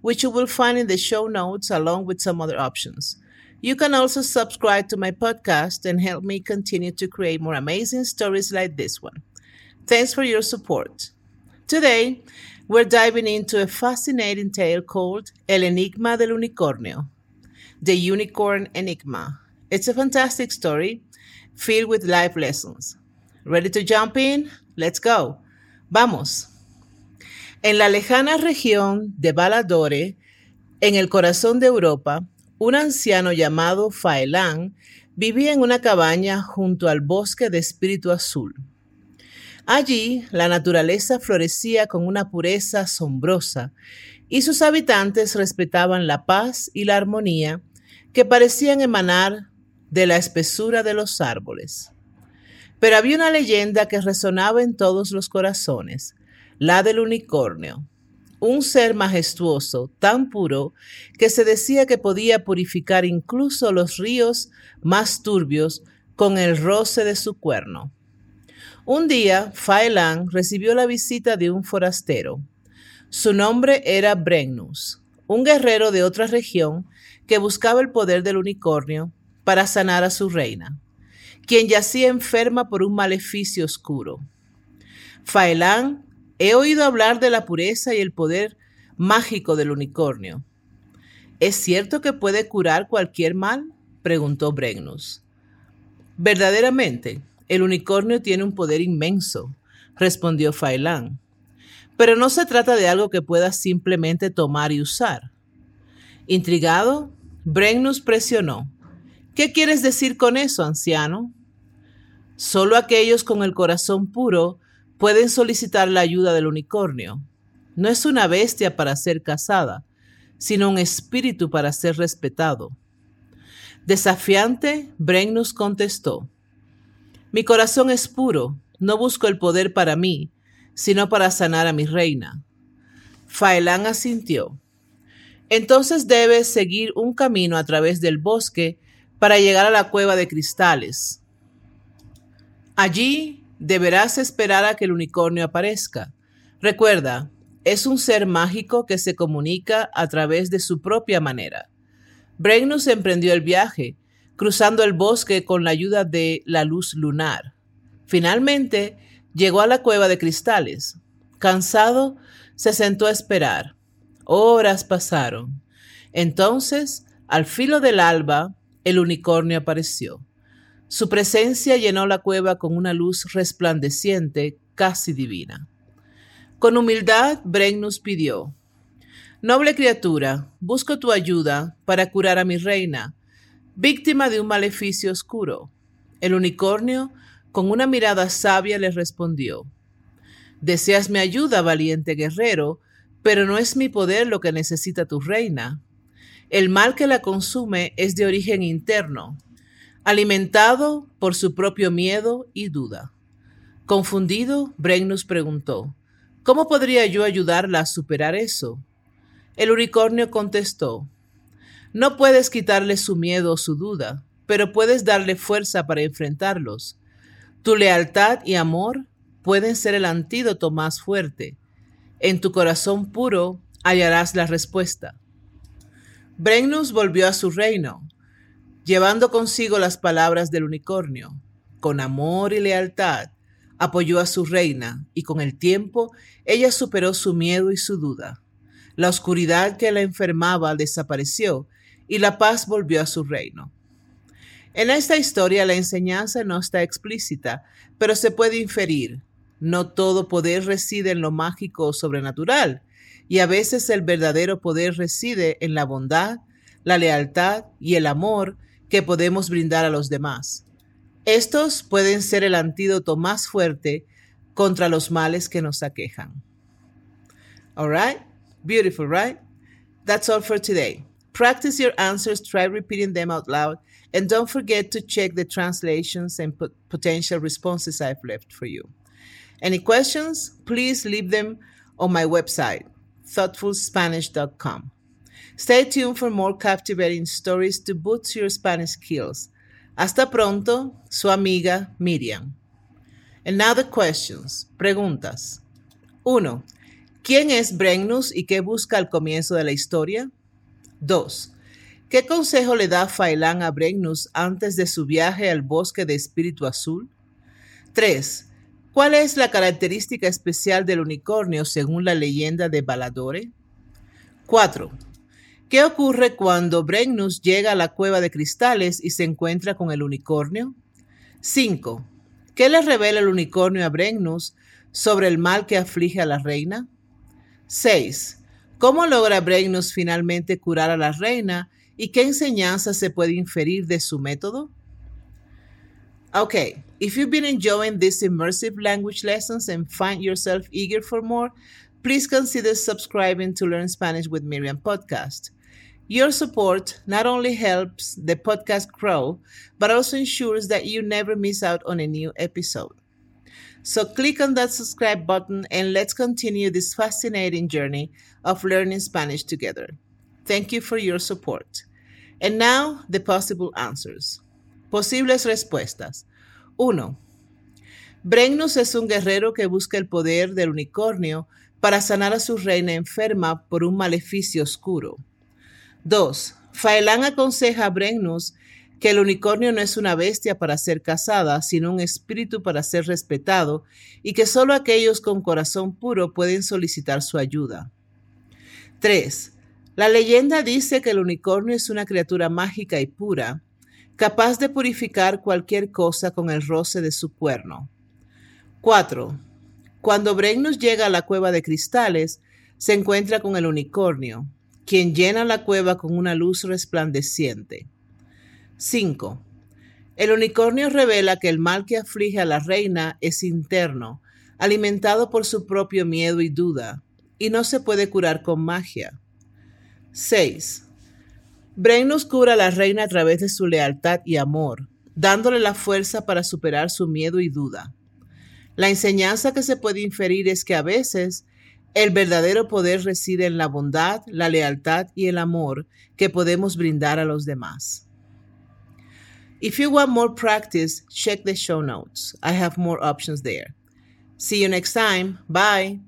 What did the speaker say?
which you will find in the show notes along with some other options. You can also subscribe to my podcast and help me continue to create more amazing stories like this one. Thanks for your support. Today, we're diving into a fascinating tale called El Enigma del Unicornio, the Unicorn Enigma. It's a fantastic story filled with life lessons. Ready to jump in? Let's go. Vamos. En la lejana región de Baladore, en el corazón de Europa, un anciano llamado Faelán vivía en una cabaña junto al bosque de espíritu azul. Allí la naturaleza florecía con una pureza asombrosa y sus habitantes respetaban la paz y la armonía que parecían emanar de la espesura de los árboles. Pero había una leyenda que resonaba en todos los corazones, la del unicornio, un ser majestuoso, tan puro, que se decía que podía purificar incluso los ríos más turbios con el roce de su cuerno. Un día, Faelan recibió la visita de un forastero. Su nombre era Brennus, un guerrero de otra región que buscaba el poder del unicornio para sanar a su reina, quien yacía enferma por un maleficio oscuro. Faelán He oído hablar de la pureza y el poder mágico del unicornio. ¿Es cierto que puede curar cualquier mal? preguntó Bregnus. Verdaderamente, el unicornio tiene un poder inmenso, respondió Failán. Pero no se trata de algo que puedas simplemente tomar y usar. Intrigado, Bregnus presionó. ¿Qué quieres decir con eso, anciano? Solo aquellos con el corazón puro pueden solicitar la ayuda del unicornio. No es una bestia para ser cazada, sino un espíritu para ser respetado. Desafiante, Brennus contestó, Mi corazón es puro, no busco el poder para mí, sino para sanar a mi reina. Faelán asintió. Entonces debes seguir un camino a través del bosque para llegar a la cueva de cristales. Allí deberás esperar a que el unicornio aparezca. Recuerda, es un ser mágico que se comunica a través de su propia manera. Bregnus emprendió el viaje, cruzando el bosque con la ayuda de la luz lunar. Finalmente, llegó a la cueva de cristales. Cansado, se sentó a esperar. Horas pasaron. Entonces, al filo del alba, el unicornio apareció. Su presencia llenó la cueva con una luz resplandeciente, casi divina. Con humildad, Brennus pidió, Noble criatura, busco tu ayuda para curar a mi reina, víctima de un maleficio oscuro. El unicornio, con una mirada sabia, le respondió, Deseas mi ayuda, valiente guerrero, pero no es mi poder lo que necesita tu reina. El mal que la consume es de origen interno, alimentado por su propio miedo y duda. Confundido, Brennus preguntó, ¿Cómo podría yo ayudarla a superar eso? El unicornio contestó, No puedes quitarle su miedo o su duda, pero puedes darle fuerza para enfrentarlos. Tu lealtad y amor pueden ser el antídoto más fuerte. En tu corazón puro hallarás la respuesta. Brennus volvió a su reino, llevando consigo las palabras del unicornio. Con amor y lealtad apoyó a su reina y con el tiempo ella superó su miedo y su duda. La oscuridad que la enfermaba desapareció y la paz volvió a su reino. En esta historia la enseñanza no está explícita, pero se puede inferir. No todo poder reside en lo mágico o sobrenatural, y a veces el verdadero poder reside en la bondad, la lealtad y el amor que podemos brindar a los demás. Estos pueden ser el antídoto más fuerte contra los males que nos aquejan. All right? Beautiful, right? That's all for today. Practice your answers, try repeating them out loud, and don't forget to check the translations and potential responses I've left for you. Any questions? Please leave them on my website, thoughtfulspanish.com. Stay tuned for more captivating stories to boost your Spanish skills. Hasta pronto, su amiga Miriam. And now the questions. Preguntas. 1. ¿Quién es Brennus y qué busca al comienzo de la historia? 2. ¿Qué consejo le da Failán a Brennus antes de su viaje al bosque de Espíritu Azul? 3. ¿Cuál es la característica especial del unicornio según la leyenda de Baladore? 4. ¿Qué ocurre cuando Brennus llega a la cueva de cristales y se encuentra con el unicornio? 5. ¿Qué le revela el unicornio a Brennus sobre el mal que aflige a la reina? 6. ¿Cómo logra Brennus finalmente curar a la reina y qué enseñanza se puede inferir de su método? Okay, if you've been enjoying these immersive language lessons and find yourself eager for more, please consider subscribing to Learn Spanish with Miriam podcast. Your support not only helps the podcast grow, but also ensures that you never miss out on a new episode. So click on that subscribe button and let's continue this fascinating journey of learning Spanish together. Thank you for your support. And now, the possible answers. Posibles respuestas. 1. Brennus es un guerrero que busca el poder del unicornio para sanar a su reina enferma por un maleficio oscuro. 2. Faelán aconseja a Brennus que el unicornio no es una bestia para ser cazada, sino un espíritu para ser respetado, y que solo aquellos con corazón puro pueden solicitar su ayuda. 3. La leyenda dice que el unicornio es una criatura mágica y pura, capaz de purificar cualquier cosa con el roce de su cuerno. 4. Cuando Brennus llega a la cueva de cristales, se encuentra con el unicornio, quien llena la cueva con una luz resplandeciente. 5. El unicornio revela que el mal que aflige a la reina es interno, alimentado por su propio miedo y duda, y no se puede curar con magia. 6. Brennus cura a la reina a través de su lealtad y amor, dándole la fuerza para superar su miedo y duda. La enseñanza que se puede inferir es que a veces el verdadero poder reside en la bondad, la lealtad y el amor que podemos brindar a los demás. If you want more practice, check the show notes. I have more options there. See you next time. Bye.